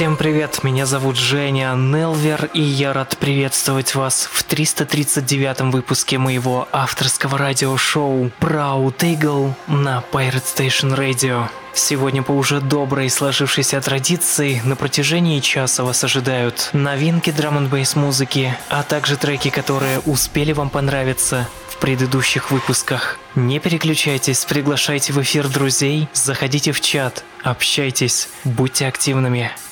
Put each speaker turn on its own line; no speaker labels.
Всем привет, меня зовут Женя Нелвер, и я рад приветствовать вас в 339-м выпуске моего авторского радиошоу Proud Eagle на Pirate Station Radio. Сегодня по уже доброй сложившейся традиции на протяжении часа вас ожидают новинки драм н музыки, а также треки, которые успели вам понравиться в предыдущих выпусках. Не переключайтесь, приглашайте в эфир друзей, заходите в чат, общайтесь, будьте активными.